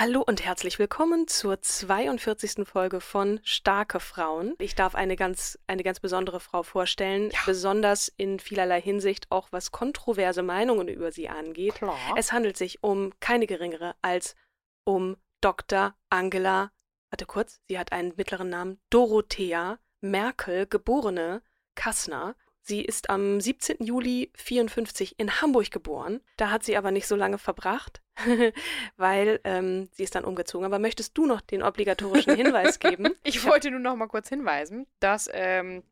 Hallo und herzlich willkommen zur 42. Folge von Starke Frauen. Ich darf eine ganz, eine ganz besondere Frau vorstellen, ja. besonders in vielerlei Hinsicht auch was kontroverse Meinungen über sie angeht. Klar. Es handelt sich um keine geringere als um Dr. Angela, warte kurz, sie hat einen mittleren Namen, Dorothea Merkel, geborene Kassner. Sie ist am 17. Juli 54 in Hamburg geboren. Da hat sie aber nicht so lange verbracht, weil ähm, sie ist dann umgezogen. Aber möchtest du noch den obligatorischen Hinweis geben? ich wollte nur noch mal kurz hinweisen, dass ähm,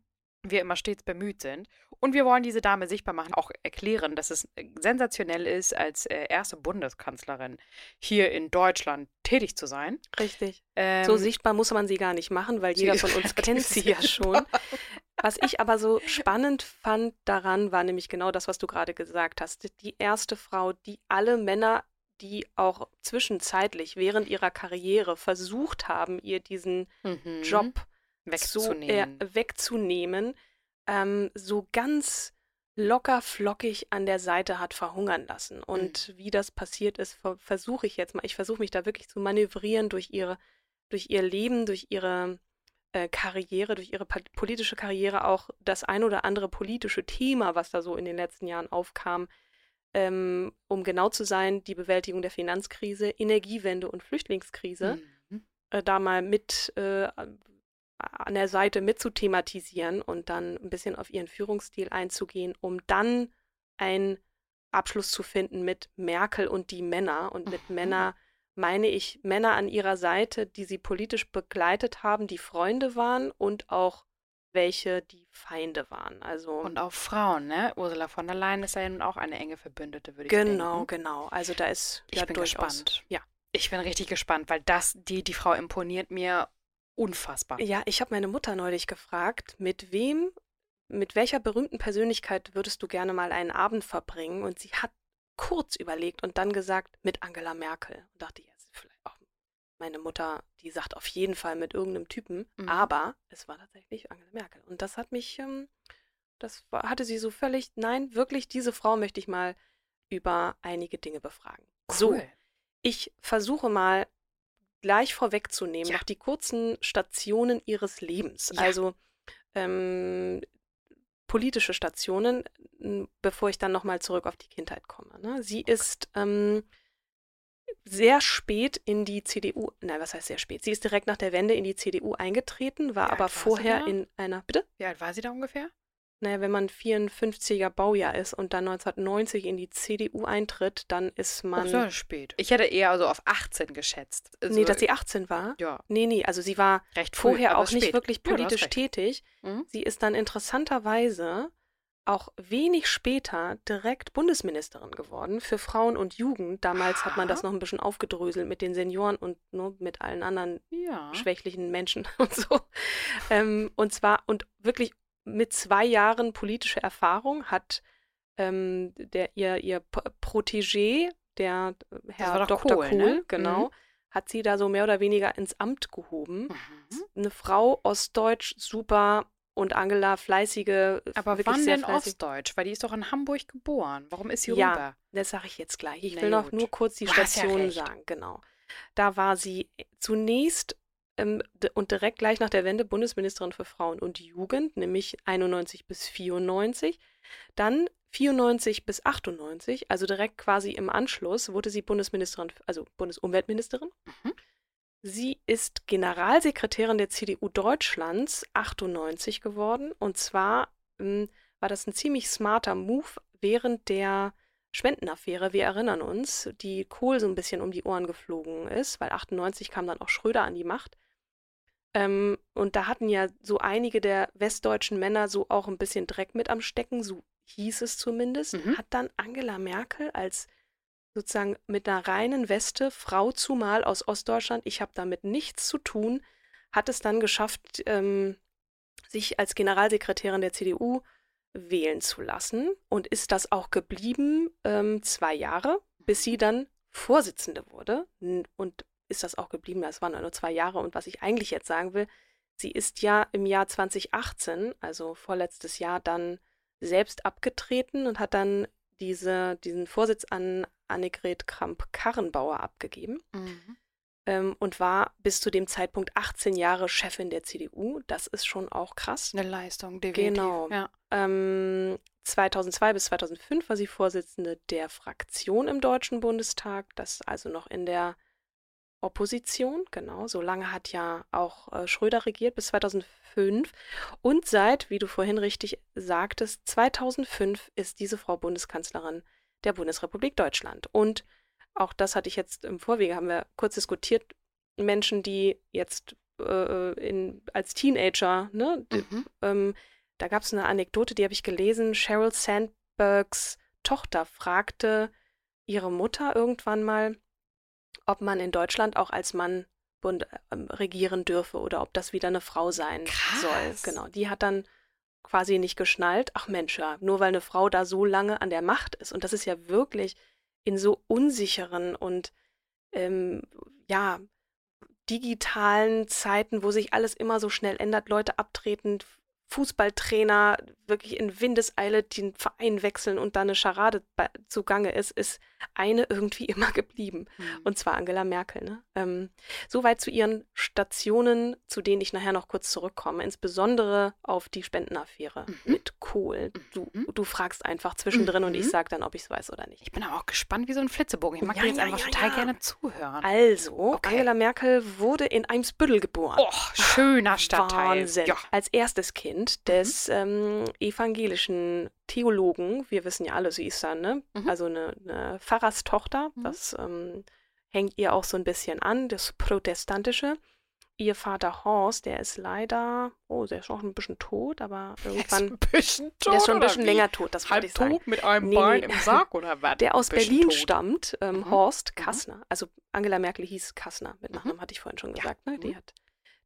wir immer stets bemüht sind. Und wir wollen diese Dame sichtbar machen, auch erklären, dass es äh, sensationell ist, als äh, erste Bundeskanzlerin hier in Deutschland tätig zu sein. Richtig. Ähm, so sichtbar muss man sie gar nicht machen, weil jeder von uns kennt sie ja schon. Was ich aber so spannend fand daran, war nämlich genau das, was du gerade gesagt hast. Die erste Frau, die alle Männer, die auch zwischenzeitlich während ihrer Karriere versucht haben, ihr diesen mhm. Job wegzunehmen, so, äh, wegzunehmen ähm, so ganz locker flockig an der Seite hat verhungern lassen. Und mhm. wie das passiert ist, versuche ich jetzt mal. Ich versuche mich da wirklich zu manövrieren durch ihre, durch ihr Leben, durch ihre äh, Karriere, durch ihre politische Karriere auch das ein oder andere politische Thema, was da so in den letzten Jahren aufkam, ähm, um genau zu sein, die Bewältigung der Finanzkrise, Energiewende und Flüchtlingskrise, mhm. äh, da mal mit äh, an der Seite mit zu thematisieren und dann ein bisschen auf ihren Führungsstil einzugehen, um dann einen Abschluss zu finden mit Merkel und die Männer. Und mit mhm. Männer meine ich Männer an ihrer Seite, die sie politisch begleitet haben, die Freunde waren und auch welche, die Feinde waren. Also und auch Frauen, ne? Ursula von der Leyen ist ja nun auch eine enge Verbündete, würde ich genau, denken. Genau, genau. Also da ist ich ja bin durchaus, gespannt. Ja. Ich bin richtig gespannt, weil das, die, die Frau imponiert mir unfassbar. Ja, ich habe meine Mutter neulich gefragt, mit wem, mit welcher berühmten Persönlichkeit würdest du gerne mal einen Abend verbringen? Und sie hat kurz überlegt und dann gesagt, mit Angela Merkel. Und dachte ich, jetzt vielleicht auch meine Mutter, die sagt auf jeden Fall mit irgendeinem Typen, mhm. aber es war tatsächlich Angela Merkel. Und das hat mich, ähm, das war, hatte sie so völlig, nein, wirklich, diese Frau möchte ich mal über einige Dinge befragen. Cool. So, ich versuche mal gleich vorwegzunehmen, ja. noch die kurzen Stationen ihres Lebens. Ja. Also ähm, politische Stationen, bevor ich dann nochmal zurück auf die Kindheit komme. Ne? Sie ist ähm, sehr spät in die CDU, nein, was heißt sehr spät? Sie ist direkt nach der Wende in die CDU eingetreten, war aber vorher in einer, bitte? Wie alt war sie da ungefähr? Naja, wenn man 54er Baujahr ist und dann 1990 in die CDU eintritt, dann ist man. Ach, so spät. Ich hätte eher so auf 18 geschätzt. Also, nee, dass sie 18 war? Ja. Nee, nee, also sie war Recht früh, vorher auch spät. nicht wirklich politisch ja, tätig. Mhm. Sie ist dann interessanterweise auch wenig später direkt Bundesministerin geworden für Frauen und Jugend. Damals Aha. hat man das noch ein bisschen aufgedröselt mit den Senioren und nur ne, mit allen anderen ja. schwächlichen Menschen und so. Ähm, und zwar und wirklich mit zwei Jahren politische Erfahrung hat ähm, der, ihr, ihr Protégé, der äh, Herr Dr. Kohl, Kohl ne? genau, mhm. hat sie da so mehr oder weniger ins Amt gehoben. Mhm. Eine Frau, Ostdeutsch, super und Angela fleißige. Aber wann denn fleißig. Ostdeutsch? Weil die ist doch in Hamburg geboren. Warum ist sie ja, rüber? Ja, das sage ich jetzt gleich. Ich Na will gut. noch nur kurz die Station ja sagen. Genau. Da war sie zunächst ähm, und direkt gleich nach der Wende Bundesministerin für Frauen und Jugend, nämlich 91 bis 94. Dann 94 bis 98, also direkt quasi im Anschluss, wurde sie Bundesministerin, also Bundesumweltministerin. Mhm. Sie ist Generalsekretärin der CDU Deutschlands 98 geworden. Und zwar ähm, war das ein ziemlich smarter Move während der Spendenaffäre. Wir erinnern uns, die Kohl so ein bisschen um die Ohren geflogen ist, weil 98 kam dann auch Schröder an die Macht. Ähm, und da hatten ja so einige der westdeutschen Männer so auch ein bisschen Dreck mit am Stecken, so hieß es zumindest. Mhm. Hat dann Angela Merkel als sozusagen mit einer reinen Weste, Frau zumal aus Ostdeutschland, ich habe damit nichts zu tun, hat es dann geschafft, ähm, sich als Generalsekretärin der CDU wählen zu lassen und ist das auch geblieben ähm, zwei Jahre, bis sie dann Vorsitzende wurde. Und ist das auch geblieben, das waren nur zwei Jahre. Und was ich eigentlich jetzt sagen will, sie ist ja im Jahr 2018, also vorletztes Jahr, dann selbst abgetreten und hat dann diese, diesen Vorsitz an Annegret Kramp-Karrenbauer abgegeben. Mhm ähm, und war bis zu dem Zeitpunkt 18 Jahre Chefin der CDU. Das ist schon auch krass. Eine Leistung, definitiv. Genau. Ja. Ähm, 2002 bis 2005 war sie Vorsitzende der Fraktion im Deutschen Bundestag, das also noch in der Opposition, genau. So lange hat ja auch äh, Schröder regiert, bis 2005. Und seit, wie du vorhin richtig sagtest, 2005 ist diese Frau Bundeskanzlerin der Bundesrepublik Deutschland. Und auch das hatte ich jetzt im Vorwege, haben wir kurz diskutiert, Menschen, die jetzt äh, in, als Teenager, ne, mhm. ähm, da gab es eine Anekdote, die habe ich gelesen, Sheryl Sandbergs Tochter fragte ihre Mutter irgendwann mal, ob man in Deutschland auch als Mann Bund, äh, regieren dürfe oder ob das wieder eine Frau sein Krass. soll. Genau, die hat dann quasi nicht geschnallt, ach Mensch, ja, nur weil eine Frau da so lange an der Macht ist. Und das ist ja wirklich in so unsicheren und ähm, ja, digitalen Zeiten, wo sich alles immer so schnell ändert, Leute abtreten, Fußballtrainer wirklich in Windeseile den Verein wechseln und da eine Scharade zugange ist, ist eine irgendwie immer geblieben. Mhm. Und zwar Angela Merkel. Ne? Ähm, soweit zu ihren Stationen, zu denen ich nachher noch kurz zurückkomme, insbesondere auf die Spendenaffäre mhm. mit Kohl. Du, mhm. du fragst einfach zwischendrin und ich mhm. sage dann, ob ich es weiß oder nicht. Ich bin aber auch gespannt wie so ein Flitzebogen. Ich mag ja, dir jetzt ja, einfach ja, total gerne zuhören. Also, okay. Angela Merkel wurde in Eimsbüttel geboren. Oh, schöner Stadtteil. Wahnsinn. Als erstes Kind des ähm, evangelischen Theologen, wir wissen ja alle, sie ist dann, ne? Mhm. Also eine, eine Pfarrerstochter, mhm. das ähm, hängt ihr auch so ein bisschen an, das Protestantische. Ihr Vater Horst, der ist leider, oh, der ist auch ein bisschen tot, aber irgendwann. Der ist ein bisschen tot. Der ist schon ein bisschen länger tot, das Halb ich sagen. tot mit einem nee, Bein nee. im Sarg oder was? Der aus Berlin tot. stammt, ähm, mhm. Horst mhm. Kassner. Also Angela Merkel hieß Kassner mit mhm. Nachnamen, hatte ich vorhin schon gesagt. Ja. Ne? Die mhm. hat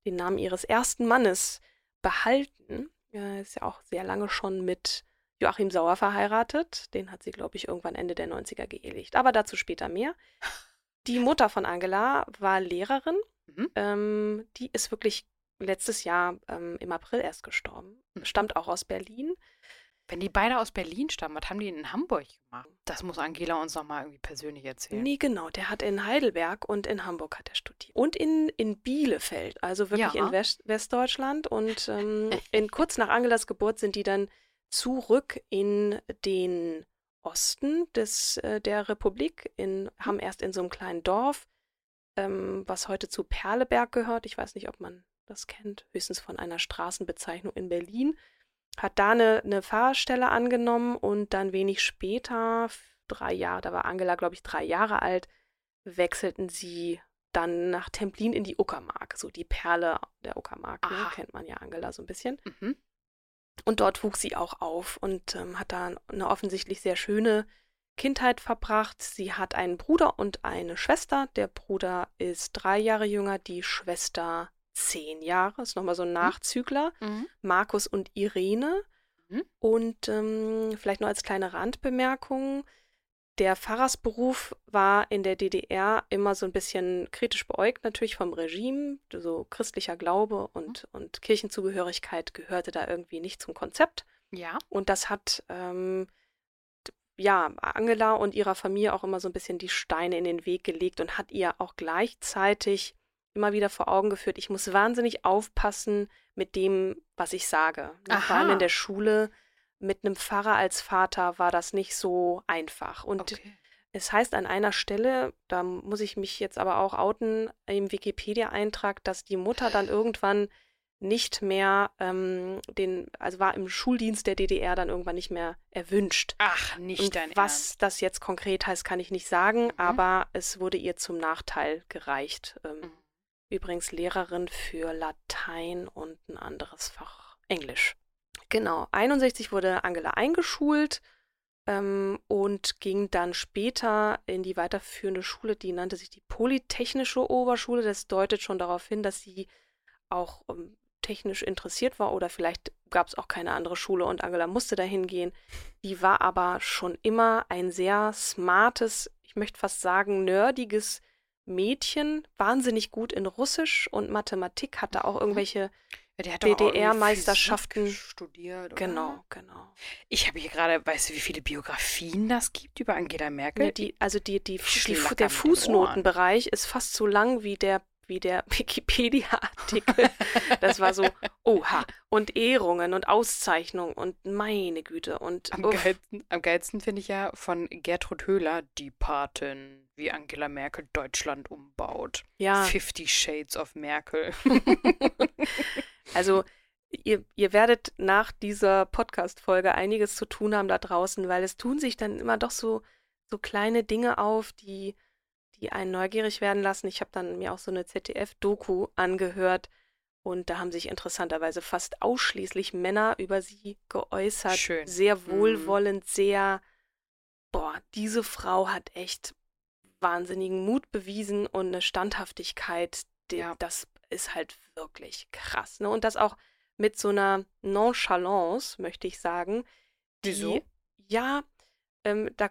den Namen ihres ersten Mannes behalten. Äh, ist ja auch sehr lange schon mit Joachim Sauer verheiratet. Den hat sie, glaube ich, irgendwann Ende der 90er geehelicht. Aber dazu später mehr. Die Mutter von Angela war Lehrerin. Mhm. Ähm, die ist wirklich letztes Jahr ähm, im April erst gestorben. Mhm. Stammt auch aus Berlin. Wenn die beide aus Berlin stammen, was haben die in Hamburg gemacht? Das muss Angela uns nochmal irgendwie persönlich erzählen. Nee, genau. Der hat in Heidelberg und in Hamburg hat er studiert. Und in, in Bielefeld, also wirklich ja. in West Westdeutschland. Und ähm, in, kurz nach Angelas Geburt sind die dann zurück in den Osten des, äh, der Republik, in, haben erst in so einem kleinen Dorf, ähm, was heute zu Perleberg gehört, ich weiß nicht, ob man das kennt, höchstens von einer Straßenbezeichnung in Berlin, hat da eine, eine Fahrstelle angenommen und dann wenig später, drei Jahre, da war Angela, glaube ich, drei Jahre alt, wechselten sie dann nach Templin in die Uckermark, so die Perle der Uckermark, ne? kennt man ja Angela so ein bisschen. Mhm. Und dort wuchs sie auch auf und ähm, hat da eine offensichtlich sehr schöne Kindheit verbracht. Sie hat einen Bruder und eine Schwester. Der Bruder ist drei Jahre jünger, die Schwester zehn Jahre. Ist nochmal so ein mhm. Nachzügler. Mhm. Markus und Irene. Mhm. Und ähm, vielleicht nur als kleine Randbemerkung der Pfarrersberuf war in der DDR immer so ein bisschen kritisch beäugt, natürlich vom Regime. So christlicher Glaube und, mhm. und Kirchenzugehörigkeit gehörte da irgendwie nicht zum Konzept. Ja. Und das hat ähm, ja Angela und ihrer Familie auch immer so ein bisschen die Steine in den Weg gelegt und hat ihr auch gleichzeitig immer wieder vor Augen geführt, ich muss wahnsinnig aufpassen mit dem, was ich sage. Ne, vor allem in der Schule mit einem Pfarrer als Vater war das nicht so einfach. Und okay. es heißt an einer Stelle, da muss ich mich jetzt aber auch outen, im Wikipedia-Eintrag, dass die Mutter dann irgendwann nicht mehr ähm, den, also war im Schuldienst der DDR dann irgendwann nicht mehr erwünscht. Ach, nicht Und dein Was Ernst. das jetzt konkret heißt, kann ich nicht sagen, mhm. aber es wurde ihr zum Nachteil gereicht. Ähm, mhm. Übrigens Lehrerin für Latein und ein anderes Fach Englisch. Genau, 61 wurde Angela eingeschult ähm, und ging dann später in die weiterführende Schule, die nannte sich die Polytechnische Oberschule. Das deutet schon darauf hin, dass sie auch ähm, technisch interessiert war oder vielleicht gab es auch keine andere Schule und Angela musste dahin gehen. Die war aber schon immer ein sehr smartes, ich möchte fast sagen, nerdiges Mädchen, wahnsinnig gut in Russisch und Mathematik, hatte auch mhm. irgendwelche ja, DDR-Meisterschaften studiert. Oder? Genau, genau. Ich habe hier gerade, weißt du, wie viele Biografien das gibt über Angela Merkel? Ja, die, also die, die, die der Fußnotenbereich ist fast so lang wie der wie der Wikipedia-Artikel. Das war so, oha. Und Ehrungen und Auszeichnungen und meine Güte. Und am geilsten, am geilsten finde ich ja von Gertrud Höhler, die Patin, wie Angela Merkel Deutschland umbaut. Ja. Fifty Shades of Merkel. Also ihr, ihr werdet nach dieser Podcast-Folge einiges zu tun haben da draußen, weil es tun sich dann immer doch so, so kleine Dinge auf, die, die einen neugierig werden lassen. Ich habe dann mir auch so eine ZDF-Doku angehört und da haben sich interessanterweise fast ausschließlich Männer über sie geäußert. Schön. Sehr mhm. wohlwollend, sehr, boah, diese Frau hat echt wahnsinnigen Mut bewiesen und eine Standhaftigkeit, ja. das ist halt wirklich krass. Ne? Und das auch mit so einer Nonchalance, möchte ich sagen. Die, Wieso? Ja, ähm, da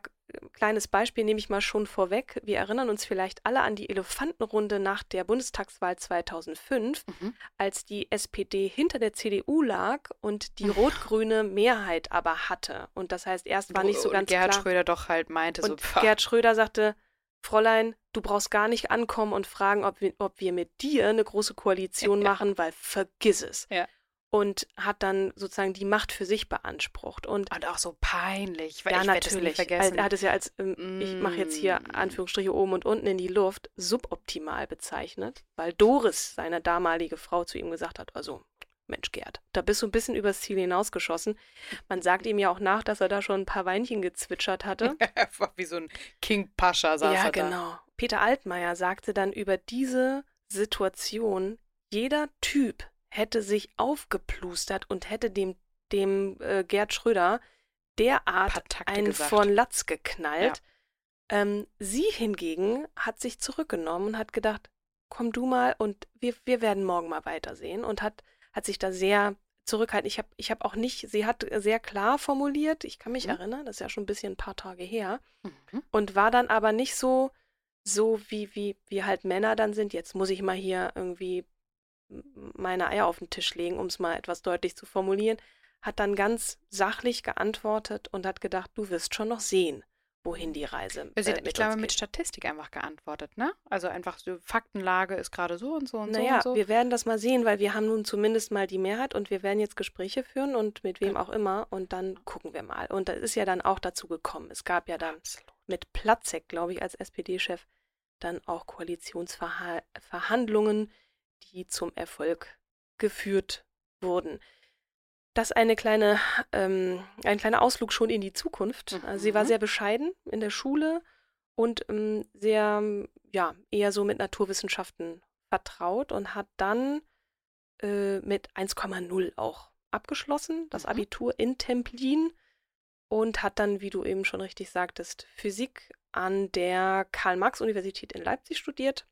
kleines Beispiel nehme ich mal schon vorweg. Wir erinnern uns vielleicht alle an die Elefantenrunde nach der Bundestagswahl 2005, mhm. als die SPD hinter der CDU lag und die rot-grüne Mehrheit aber hatte. Und das heißt, erst war nicht so ganz Gerhard klar. Schröder doch halt meinte und so. Gerhard Schröder sagte, Fräulein, du brauchst gar nicht ankommen und fragen, ob wir, ob wir mit dir eine große Koalition ja. machen, weil vergiss es. Ja. Und hat dann sozusagen die Macht für sich beansprucht. Und, und auch so peinlich, weil ja, ich natürlich. vergessen. Er hat es ja als, ähm, mm. ich mache jetzt hier mm. Anführungsstriche oben und unten in die Luft, suboptimal bezeichnet, weil Doris, seine damalige Frau, zu ihm gesagt hat, also Mensch, Gerd, da bist du ein bisschen übers Ziel hinausgeschossen. Man sagt ihm ja auch nach, dass er da schon ein paar Weinchen gezwitschert hatte. Wie so ein King Pascha saß ja, er da. Ja, genau. Peter Altmaier sagte dann über diese Situation, jeder Typ hätte sich aufgeplustert und hätte dem, dem äh, Gerd Schröder derart einen gesagt. von Latz geknallt. Ja. Ähm, sie hingegen hat sich zurückgenommen und hat gedacht, komm du mal und wir, wir werden morgen mal weitersehen und hat hat sich da sehr zurückhalten. Ich habe ich hab auch nicht, sie hat sehr klar formuliert, ich kann mich mhm. erinnern, das ist ja schon ein bisschen ein paar Tage her, mhm. und war dann aber nicht so, so wie, wie, wie halt Männer dann sind, jetzt muss ich mal hier irgendwie meine Eier auf den Tisch legen, um es mal etwas deutlich zu formulieren, hat dann ganz sachlich geantwortet und hat gedacht, du wirst schon noch sehen wohin die Reise äh, Ich glaube, mit Statistik einfach geantwortet, ne? Also einfach so, Faktenlage ist gerade so und so und naja, so so. wir werden das mal sehen, weil wir haben nun zumindest mal die Mehrheit und wir werden jetzt Gespräche führen und mit wem auch immer und dann gucken wir mal. Und da ist ja dann auch dazu gekommen. Es gab ja dann Absolut. mit Platzek, glaube ich, als SPD-Chef dann auch Koalitionsverhandlungen, die zum Erfolg geführt wurden das eine kleine, ähm, ein kleiner Ausflug schon in die Zukunft. Mhm. Also sie war sehr bescheiden in der Schule und ähm, sehr, ja, eher so mit Naturwissenschaften vertraut und hat dann äh, mit 1,0 auch abgeschlossen, das mhm. Abitur in Templin und hat dann, wie du eben schon richtig sagtest, Physik an der Karl-Marx-Universität in Leipzig studiert.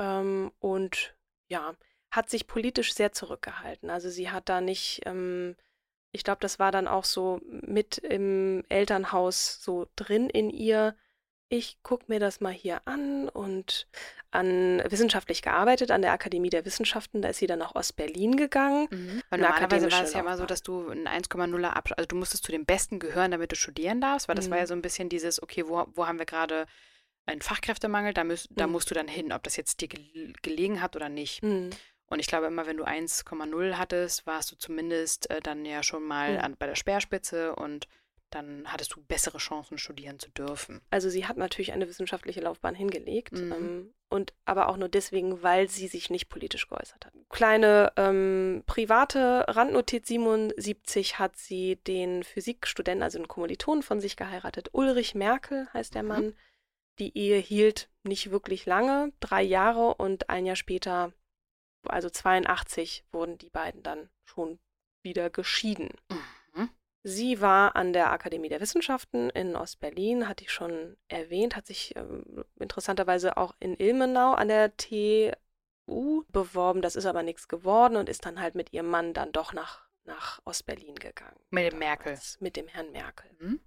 Ähm, und ja, hat sich politisch sehr zurückgehalten. Also sie hat da nicht, ähm, ich glaube, das war dann auch so mit im Elternhaus so drin in ihr. Ich gucke mir das mal hier an und an wissenschaftlich gearbeitet an der Akademie der Wissenschaften. Da ist sie dann nach Ostberlin gegangen. Mhm. Weil normalerweise war es ja immer so, dass du ein 1,0er Abschluss, also du musstest zu den Besten gehören, damit du studieren darfst, weil das mhm. war ja mhm. so ein bisschen dieses, okay, wo, wo haben wir gerade ein Fachkräftemangel, da, müß, da Mhm. musst du dann hin, ob das jetzt dir gel gelegen hat oder nicht. Und ich glaube immer, wenn du 1,0 hattest, warst du zumindest äh, dann ja schon mal Mhm. an, bei der Speerspitze und dann hattest du bessere Chancen, studieren zu dürfen. Also sie hat natürlich eine wissenschaftliche Laufbahn hingelegt, Mhm. ähm, und aber auch nur deswegen, weil sie sich nicht politisch geäußert hat. Kleine ähm, private Randnotiz 77 hat sie den Physikstudenten, also einen Kommilitonen von sich geheiratet. Ulrich Merkel heißt der Mhm. Mann. Die Ehe hielt nicht wirklich lange, drei Jahre und ein Jahr später, also 82, wurden die beiden dann schon wieder geschieden. Mhm. Sie war an der Akademie der Wissenschaften in Ostberlin, hatte ich schon erwähnt, hat sich ähm, interessanterweise auch in Ilmenau an der TU beworben. Das ist aber nichts geworden und ist dann halt mit ihrem Mann dann doch nach, nach Ostberlin gegangen. Mit dem Merkel. Mit dem Herrn Merkel. Mhm.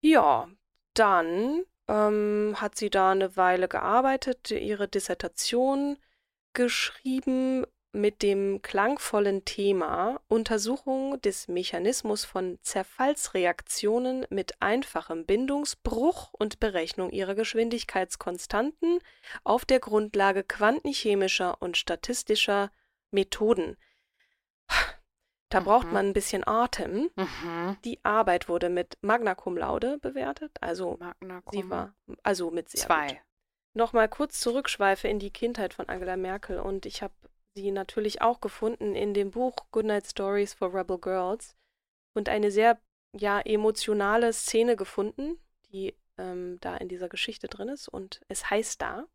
Ja, dann ähm, hat sie da eine Weile gearbeitet, ihre Dissertation geschrieben mit dem klangvollen Thema Untersuchung des Mechanismus von Zerfallsreaktionen mit einfachem Bindungsbruch und Berechnung ihrer Geschwindigkeitskonstanten auf der Grundlage quantenchemischer und statistischer Methoden. Da braucht Mhm. man ein bisschen Atem. Mhm. Die Arbeit wurde mit Magna Cum Laude bewertet, also Magna sie Cum. war also mit sehr zwei. Gut. Nochmal kurz zurückschweife in die Kindheit von Angela Merkel und ich habe sie natürlich auch gefunden in dem Buch Goodnight Stories for Rebel Girls und eine sehr ja emotionale Szene gefunden, die ähm, da in dieser Geschichte drin ist und es heißt da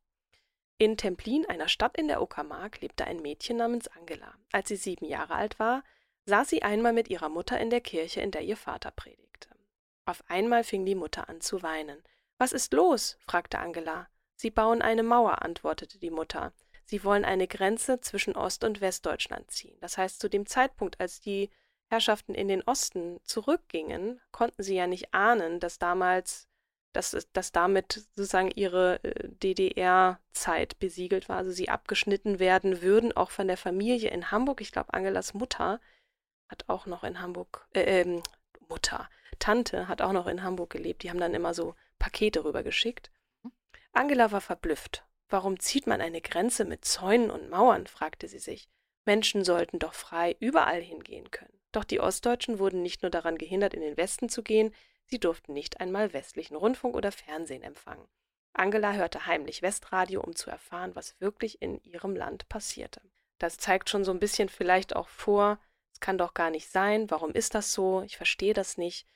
in Templin, einer Stadt in der Uckermark, lebte ein Mädchen namens Angela. Als sie sieben Jahre alt war, saß sie einmal mit ihrer Mutter in der Kirche, in der ihr Vater predigte. Auf einmal fing die Mutter an zu weinen. Was ist los? fragte Angela. Sie bauen eine Mauer, antwortete die Mutter. Sie wollen eine Grenze zwischen Ost- und Westdeutschland ziehen. Das heißt, zu dem Zeitpunkt, als die Herrschaften in den Osten zurückgingen, konnten sie ja nicht ahnen, dass damals, dass, dass damit sozusagen ihre äh, DDR-Zeit besiegelt war, also sie abgeschnitten werden würden, auch von der Familie in Hamburg. Ich glaube, Angelas Mutter hat auch noch in Hamburg, äh, ähm, Mutter, Tante hat auch noch in Hamburg gelebt. Die haben dann immer so Pakete rübergeschickt. Angela war verblüfft. Warum zieht man eine Grenze mit Zäunen und Mauern? fragte sie sich. Menschen sollten doch frei überall hingehen können. Doch die Ostdeutschen wurden nicht nur daran gehindert, in den Westen zu gehen, sie durften nicht einmal westlichen Rundfunk oder Fernsehen empfangen. Angela hörte heimlich Westradio, um zu erfahren, was wirklich in ihrem Land passierte. Das zeigt schon so ein bisschen vielleicht auch vor, es kann doch gar nicht sein, warum ist das so, ich verstehe das nicht,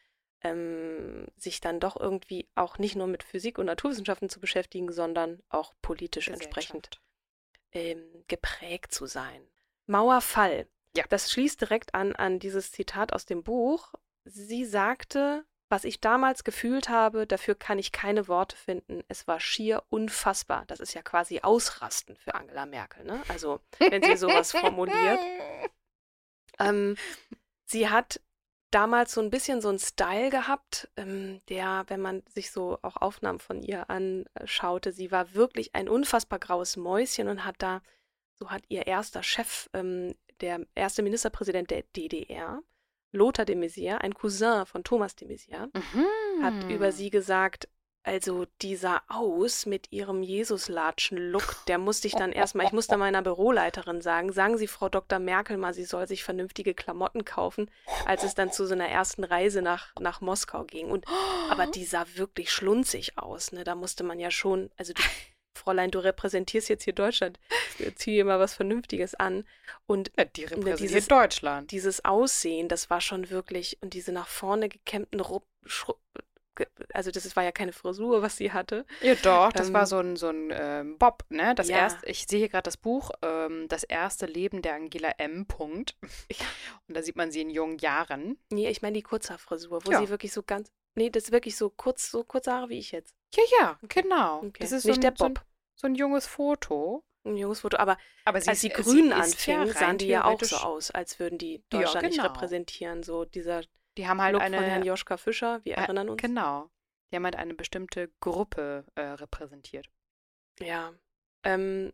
ähm, sich dann doch irgendwie auch nicht nur mit Physik und Naturwissenschaften zu beschäftigen, sondern auch politisch entsprechend ähm, geprägt zu sein. Mauerfall. Ja. Das schließt direkt an an dieses Zitat aus dem Buch. Sie sagte, was ich damals gefühlt habe, dafür kann ich keine Worte finden. Es war schier unfassbar. Das ist ja quasi Ausrasten für Angela Merkel. Ne? Also, wenn sie sowas formuliert. Ähm, sie hat damals so ein bisschen so einen Style gehabt, ähm, der, wenn man sich so auch Aufnahmen von ihr anschaute, sie war wirklich ein unfassbar graues Mäuschen und hat da, so hat ihr erster Chef, ähm, der erste Ministerpräsident der DDR, Lothar de Maizière, ein Cousin von Thomas de Maizière, Mhm. hat über sie gesagt, also die sah aus mit ihrem Jesus-Latschen-Look. Der musste ich dann erstmal, ich musste meiner Büroleiterin sagen, sagen Sie Frau Dr. Merkel mal, sie soll sich vernünftige Klamotten kaufen, als es dann zu so einer ersten Reise nach, nach Moskau ging. Und, aber die sah wirklich schlunzig aus. Ne? Da musste man ja schon, also du, Fräulein, du repräsentierst jetzt hier Deutschland. Zieh dir mal was Vernünftiges an. Und Ja, die repräsentiert dieses- Deutschland. dieses Aussehen, das war schon wirklich, und diese nach vorne gekämmten Rupp, also das war ja keine Frisur, was sie hatte. Ja, doch, das Ähm, war so ein, so ein ähm, Bob, ne? Das Ja. erste, ich sehe hier gerade das Buch, ähm, Das erste Leben der Angela M. Punkt. Ja. Und da sieht man sie in jungen Jahren. Nee, ich meine die Kurzhaarfrisur, wo Ja. sie wirklich so ganz, nee, das ist wirklich so kurz, so kurze Haare wie ich jetzt. Ja, ja, genau. Okay. Das ist Nicht so ein, der so ein, Bob. so ein junges Foto. Ein junges Foto, aber Aber als die ist- Grünen ja anfingen, rein sahen die ja auch so aus, als würden die Ja, Deutschland nicht genau. repräsentieren. So dieser Die haben halt Look eine. von Herrn Joschka Fischer, wir äh, erinnern uns. Genau. Die haben halt eine bestimmte Gruppe äh, repräsentiert. Ja. Ähm,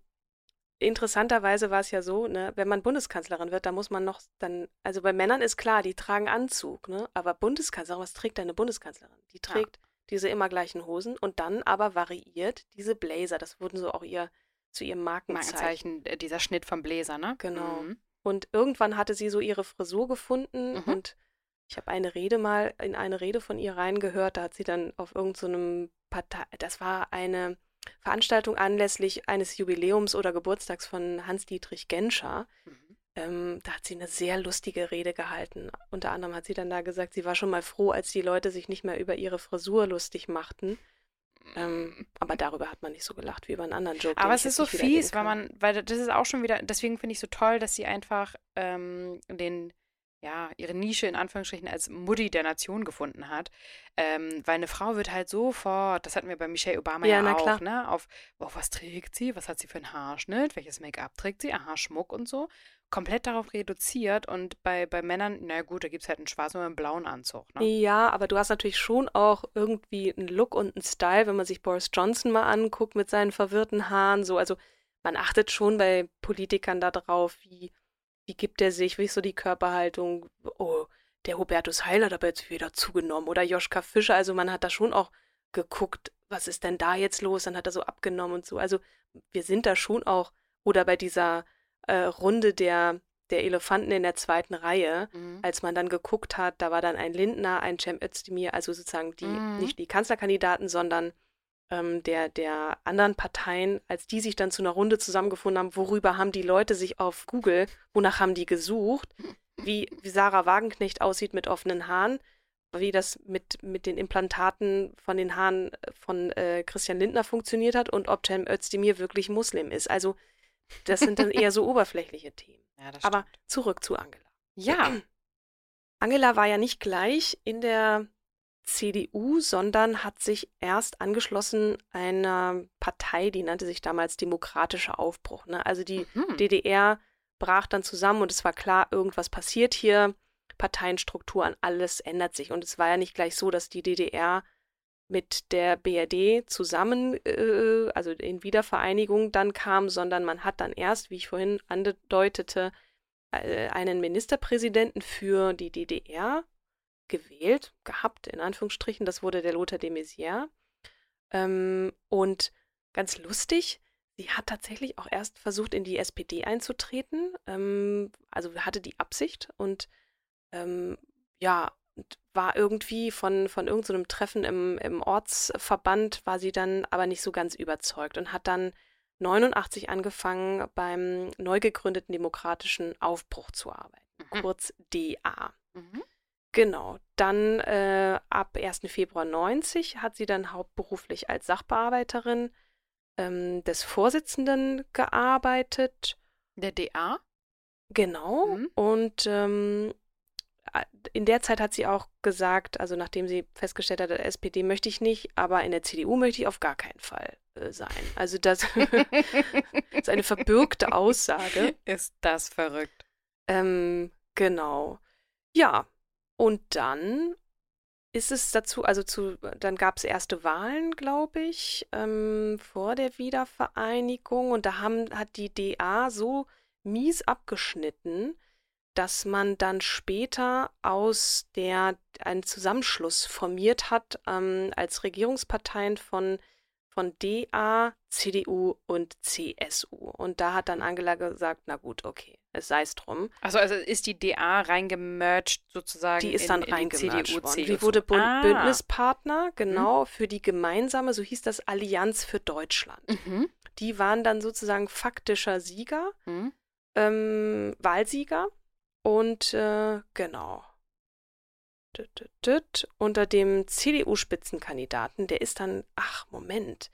interessanterweise war es ja so, ne, wenn man Bundeskanzlerin wird, da muss man noch dann, also bei Männern ist klar, die tragen Anzug, ne? Aber Bundeskanzlerin, was trägt eine Bundeskanzlerin? Die trägt diese immer gleichen Hosen und dann aber variiert diese Blazer. Das wurden so auch ihr zu ihrem Markenzeichen. Markenzeichen, äh, dieser Schnitt vom Bläser, ne? Genau. Mhm. Und irgendwann hatte sie so ihre Frisur gefunden mhm. und ich habe eine Rede mal in eine Rede von ihr reingehört, da hat sie dann auf irgendeinem so Partei, das war eine Veranstaltung anlässlich eines Jubiläums oder Geburtstags von Hans-Dietrich Genscher. Mhm. Ähm, da hat sie eine sehr lustige Rede gehalten. Unter anderem hat sie dann da gesagt, sie war schon mal froh, als die Leute sich nicht mehr über ihre Frisur lustig machten. Ähm, aber darüber hat man nicht so gelacht wie über einen anderen Joke. Aber es ist so fies, weil man, weil das ist auch schon wieder, deswegen finde ich so toll, dass sie einfach ähm, den ja, ihre Nische in Anführungsstrichen als Mutti der Nation gefunden hat. Ähm, weil eine Frau wird halt sofort, das hatten wir bei Michelle Obama ja, ja auch, klar. ne? Auf, oh, was trägt sie? Was hat sie für einen Haarschnitt? Welches Make-up trägt sie? Aha, Schmuck und so. Komplett darauf reduziert und bei, bei Männern, na gut, da gibt es halt einen schwarzen oder einen blauen Anzug. Ne? Ja, aber du hast natürlich schon auch irgendwie einen Look und einen Style, wenn man sich Boris Johnson mal anguckt mit seinen verwirrten Haaren. So, also man achtet schon bei Politikern darauf, wie wie gibt er sich? Wie ist so die Körperhaltung? Oh, der Hubertus Heil hat aber jetzt wieder zugenommen. Oder Joschka Fischer. Also man hat da schon auch geguckt, was ist denn da jetzt los? Dann hat er so abgenommen und so. Also wir sind da schon auch. Oder bei dieser äh, Runde der, der Elefanten in der zweiten Reihe, mhm. als man dann geguckt hat, da war dann ein Lindner, ein Cem Özdemir, also sozusagen die, mhm. nicht die Kanzlerkandidaten, sondern ähm, der, der anderen Parteien, als die sich dann zu einer Runde zusammengefunden haben, worüber haben die Leute sich auf Google, wonach haben die gesucht, wie, wie Sarah Wagenknecht aussieht mit offenen Haaren, wie das mit, mit den Implantaten von den Haaren von äh, Christian Lindner funktioniert hat und ob Cem Özdemir wirklich Muslim ist. Also das sind dann eher so oberflächliche Themen. Ja, Aber zurück zu Angela. Ja. Angela war ja nicht gleich in der CDU, sondern hat sich erst angeschlossen einer Partei, die nannte sich damals Demokratischer Aufbruch. Ne? Also die mhm. DDR brach dann zusammen und es war klar, irgendwas passiert hier. Parteienstrukturen, alles ändert sich. Und es war ja nicht gleich so, dass die DDR mit der BRD zusammen, äh, also in Wiedervereinigung dann kam, sondern man hat dann erst, wie ich vorhin andeutete, äh, einen Ministerpräsidenten für die DDR gewählt, gehabt, in Anführungsstrichen. Das wurde der Lothar de Maizière. Ähm, und ganz lustig, sie hat tatsächlich auch erst versucht, in die SPD einzutreten. Ähm, also hatte die Absicht und ähm, ja, war irgendwie von, von irgendeinem so Treffen im, im Ortsverband, war sie dann aber nicht so ganz überzeugt und hat dann 89 angefangen, beim neu gegründeten Demokratischen Aufbruch zu arbeiten, mhm. kurz DA. Mhm. Genau, dann äh, ab 1. Februar 90 hat sie dann hauptberuflich als Sachbearbeiterin ähm, des Vorsitzenden gearbeitet. Der DA? Genau. Mhm. Und ähm, in der Zeit hat sie auch gesagt, also nachdem sie festgestellt hat, SPD möchte ich nicht, aber in der CDU möchte ich auf gar keinen Fall äh, sein. Also das ist eine verbürgte Aussage. Ist das verrückt. Ähm, genau. Ja, und dann ist es dazu, also zu, dann gab es erste Wahlen, glaube ich, ähm, vor der Wiedervereinigung. Und da haben, hat die DA so mies abgeschnitten, dass man dann später aus der einen Zusammenschluss formiert hat ähm, als Regierungsparteien von von DA, CDU und CSU. Und da hat dann Angela gesagt, na gut, okay, sei es drum. Also, also ist die DA reingemerged sozusagen Die ist dann in, reingemerged worden. CDU, Sie wurde Bund ah. Bündnispartner, genau, mhm. für die gemeinsame, so hieß das, Allianz für Deutschland. Mhm. Die waren dann sozusagen faktischer Sieger, mhm. ähm, Wahlsieger. Und äh, genau, unter dem CDU-Spitzenkandidaten, der ist dann, ach Moment,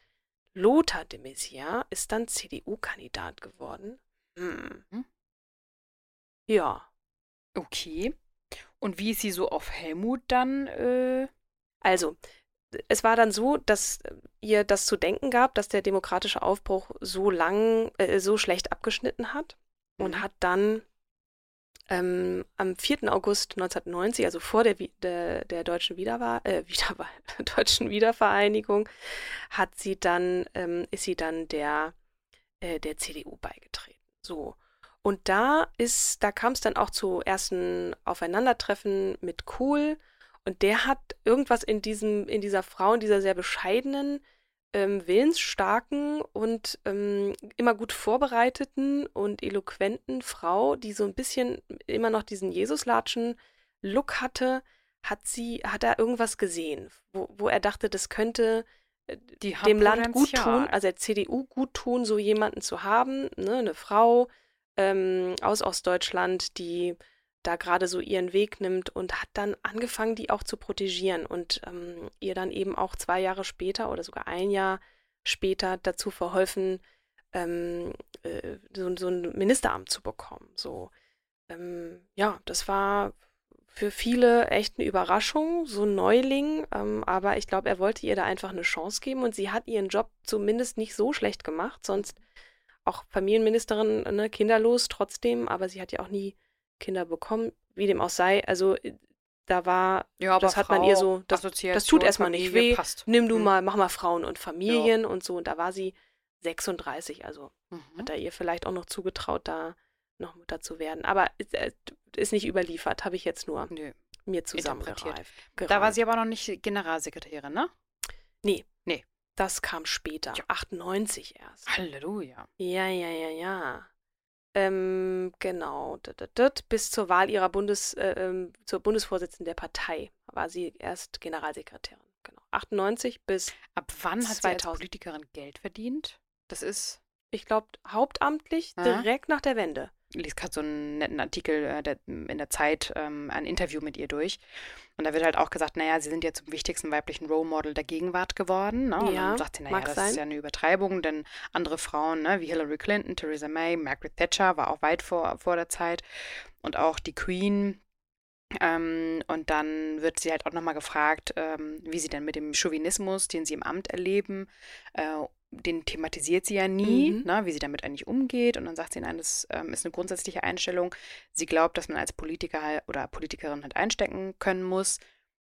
Lothar de Maizière ist dann CDU-Kandidat geworden. Hm. Ja. Okay. Und wie ist sie so auf Helmut dann? Äh... Also, es war dann so, dass ihr das zu denken gab, dass der demokratische Aufbruch so lang, äh, so schlecht abgeschnitten hat und mhm. hat dann ähm, am 4. August 1990, also vor der, der, der deutschen, Wiederwahl, äh, Wiederwahl, deutschen Wiedervereinigung, hat sie dann, ähm, ist sie dann der, äh, der CDU beigetreten. So. Und da ist, da kam es dann auch zu ersten Aufeinandertreffen mit Kohl Und der hat irgendwas in diesem, in dieser Frau, in dieser sehr bescheidenen, ähm, willensstarken und ähm, immer gut vorbereiteten und eloquenten Frau, die so ein bisschen immer noch diesen Jesuslatschen-Look hatte, hat sie, hat er irgendwas gesehen, wo, wo er dachte, das könnte äh, dem Land gut tun, also der CDU gut tun, so jemanden zu haben, ne, eine Frau ähm, aus Ostdeutschland, die da gerade so ihren Weg nimmt und hat dann angefangen, die auch zu protegieren und ähm, ihr dann eben auch zwei Jahre später oder sogar ein Jahr später dazu verholfen, ähm, äh, so, so, ein Ministeramt zu bekommen. So, ähm, ja, das war für viele echt eine Überraschung, so ein Neuling, ähm, aber ich glaube, er wollte ihr da einfach eine Chance geben und sie hat ihren Job zumindest nicht so schlecht gemacht, sonst auch Familienministerin, ne, kinderlos trotzdem, aber sie hat ja auch nie Kinder bekommen, wie dem auch sei. Also äh, da war, ja, das hat Frau, man ihr so, das, das tut erstmal nicht weh. Passt. Nimm du hm. mal, mach mal Frauen und Familien ja. und so. Und da war sie 36, also mhm. hat er ihr vielleicht auch noch zugetraut, da noch Mutter zu werden. Aber äh, ist nicht überliefert, habe ich jetzt nur Nö. mir zusammengereift. Da war sie aber noch nicht Generalsekretärin, ne? Nee. Nee. Das kam später, ja. 98 erst. Halleluja. Ja, ja, ja, ja. Ähm, genau. Bis zur Wahl ihrer Bundes, äh, ähm, zur Bundesvorsitzenden der Partei war sie erst Generalsekretärin. Genau. 98 bis. Ab wann hat 2000. sie als Politikerin Geld verdient? Das ist. Ich glaube, hauptamtlich Aha. direkt nach der Wende lese gerade so einen netten Artikel äh, der, in der Zeit, ähm, ein Interview mit ihr durch. Und da wird halt auch gesagt, naja, sie sind ja zum wichtigsten weiblichen Role Model der Gegenwart geworden. Ne? Und ja, dann sagt sie, naja, das sein. ist ja eine Übertreibung, denn andere Frauen, ne, wie Hillary Clinton, Theresa May, Margaret Thatcher war auch weit vor, vor der Zeit. Und auch die Queen, ähm, und dann wird sie halt auch nochmal gefragt, ähm, wie sie denn mit dem Chauvinismus, den sie im Amt erleben, äh, den thematisiert sie ja nie, mhm. ne, wie sie damit eigentlich umgeht. Und dann sagt sie, nein, das ähm, ist eine grundsätzliche Einstellung. Sie glaubt, dass man als Politiker oder Politikerin halt einstecken können muss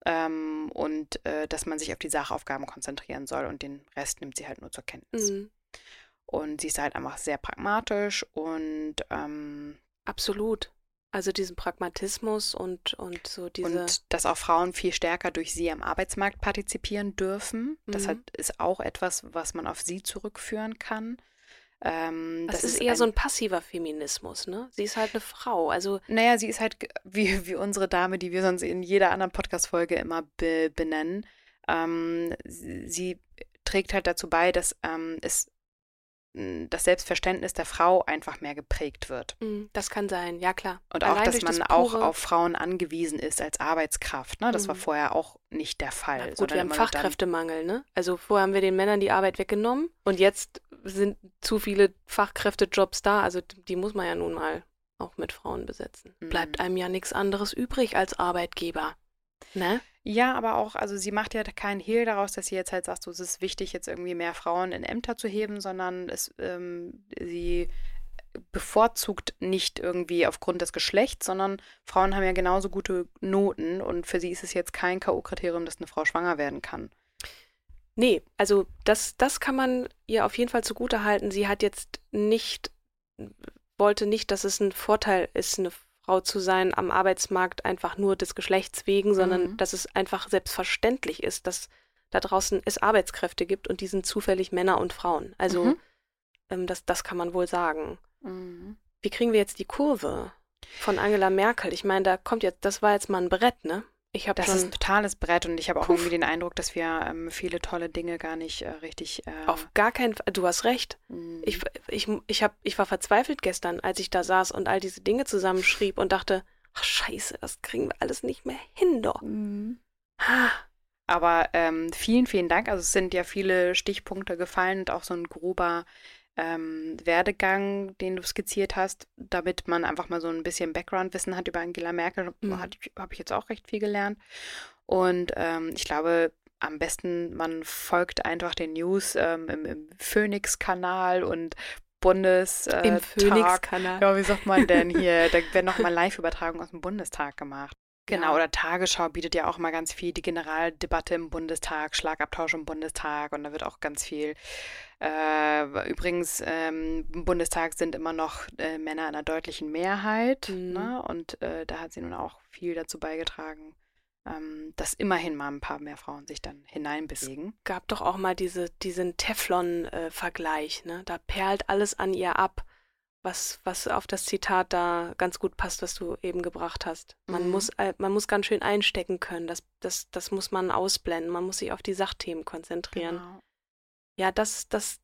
ähm, und äh, dass man sich auf die Sachaufgaben konzentrieren soll und den Rest nimmt sie halt nur zur Kenntnis. Mhm. Und sie ist halt einfach sehr pragmatisch und ähm, absolut. Also diesen Pragmatismus und, und so diese. Und dass auch Frauen viel stärker durch sie am Arbeitsmarkt partizipieren dürfen. Mhm. Das hat, ist auch etwas, was man auf sie zurückführen kann. Ähm, das, das, ist, ist eher ein, so ein passiver Feminismus, ne? Sie ist halt eine Frau. Also naja, sie ist halt wie, wie unsere Dame, die wir sonst in jeder anderen Podcast-Folge immer be benennen. Ähm, sie trägt halt dazu bei, dass ähm, es das Selbstverständnis der Frau einfach mehr geprägt wird. Mm, das kann sein, ja klar. Und Allein auch, dass man das auch auf Frauen angewiesen ist als Arbeitskraft. Ne? Das mhm. war vorher auch nicht der Fall. Na gut, wir haben Fachkräftemangel. Ne? Also vorher haben wir den Männern die Arbeit weggenommen und jetzt sind zu viele Fachkräftejobs da. Also die muss man ja nun mal auch mit Frauen besetzen. Mhm. Bleibt einem ja nichts anderes übrig als Arbeitgeber. Ne? Ja, aber auch, also sie macht ja keinen Hehl daraus, dass sie jetzt halt sagt, so, es ist wichtig, jetzt irgendwie mehr Frauen in Ämter zu heben, sondern es, ähm, sie bevorzugt nicht irgendwie aufgrund des Geschlechts, sondern Frauen haben ja genauso gute Noten und für sie ist es jetzt kein K.O.-Kriterium, dass eine Frau schwanger werden kann. Nee, also das, das kann man ihr auf jeden Fall zugute halten. Sie hat jetzt nicht, wollte nicht, dass es ein Vorteil ist, eine Frau zu sein am Arbeitsmarkt einfach nur des Geschlechts wegen, sondern mhm. dass es einfach selbstverständlich ist, dass da draußen es Arbeitskräfte gibt und die sind zufällig Männer und Frauen. Also mhm. ähm, das, das kann man wohl sagen. Mhm. Wie kriegen wir jetzt die Kurve von Angela Merkel? Ich meine, da kommt jetzt, das war jetzt mal ein Brett, ne? Ich habe das ist ein totales Brett und ich habe auch Puff. irgendwie den Eindruck, dass wir ähm, viele tolle Dinge gar nicht äh, richtig. Äh, Auf gar keinen Fall. Du hast recht. Mhm. Ich, ich, ich, hab, ich war verzweifelt gestern, als ich da saß und all diese Dinge zusammenschrieb und dachte, ach Scheiße, das kriegen wir alles nicht mehr hin, doch. Mhm. Aber ähm, vielen, vielen Dank. Also es sind ja viele Stichpunkte gefallen und auch so ein grober ähm, Werdegang, den du skizziert hast, damit man einfach mal so ein bisschen Background-Wissen hat über Angela Merkel. Mhm. Habe ich jetzt auch recht viel gelernt. Und ähm, ich glaube, am besten, man folgt einfach den News ähm, im, im Phoenix-Kanal und Bundestag. Im Phoenix-Kanal. Ja, wie sagt man denn hier? Da werden nochmal Live-Übertragungen aus dem Bundestag gemacht. Genau, ja. oder Tagesschau bietet ja auch mal ganz viel die Generaldebatte im Bundestag, Schlagabtausch im Bundestag und da wird auch ganz viel. Äh, übrigens, ähm, im Bundestag sind immer noch äh, Männer in einer deutlichen Mehrheit mhm. ne? und äh, da hat sie nun auch viel dazu beigetragen, ähm, dass immerhin mal ein paar mehr Frauen sich dann hineinbewegen. Es gab doch auch mal diese, diesen Teflon-Vergleich, ne? Da perlt alles an ihr ab, was, was auf das Zitat da ganz gut passt, was du eben gebracht hast. Man, mhm. muss, äh, man muss ganz schön einstecken können. Das, das, das muss man ausblenden. Man muss sich auf die Sachthemen konzentrieren. Genau. Ja, das, das,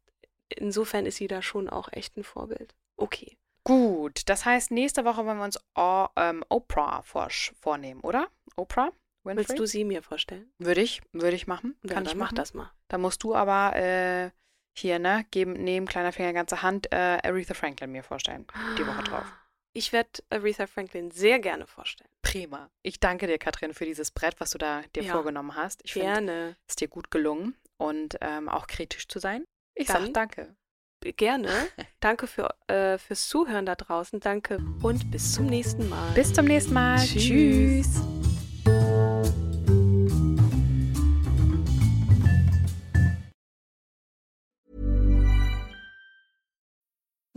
insofern ist sie da schon auch echt ein Vorbild. Okay. Gut, das heißt, nächste Woche wollen wir uns o ähm, Oprah vor vornehmen, oder? Oprah? Winfrey? Willst du sie mir vorstellen? Würde ich, würde ich machen. Kann ja, ich machen. Mach das mal. Da musst du aber äh, hier, ne, geben, nehmen, kleiner Finger, ganze Hand, äh, Aretha Franklin mir vorstellen. Die Woche drauf. Ich werde Aretha Franklin sehr gerne vorstellen. Prima. Ich danke dir, Katrin, für dieses Brett, was du da dir ja, vorgenommen hast. Ich finde, es ist dir gut gelungen und ähm, auch kritisch zu sein. Ich sage danke. Gerne. Danke für, äh, fürs Zuhören da draußen. Danke und bis zum nächsten Mal. Bis zum nächsten Mal. Tschüss. Tschüss.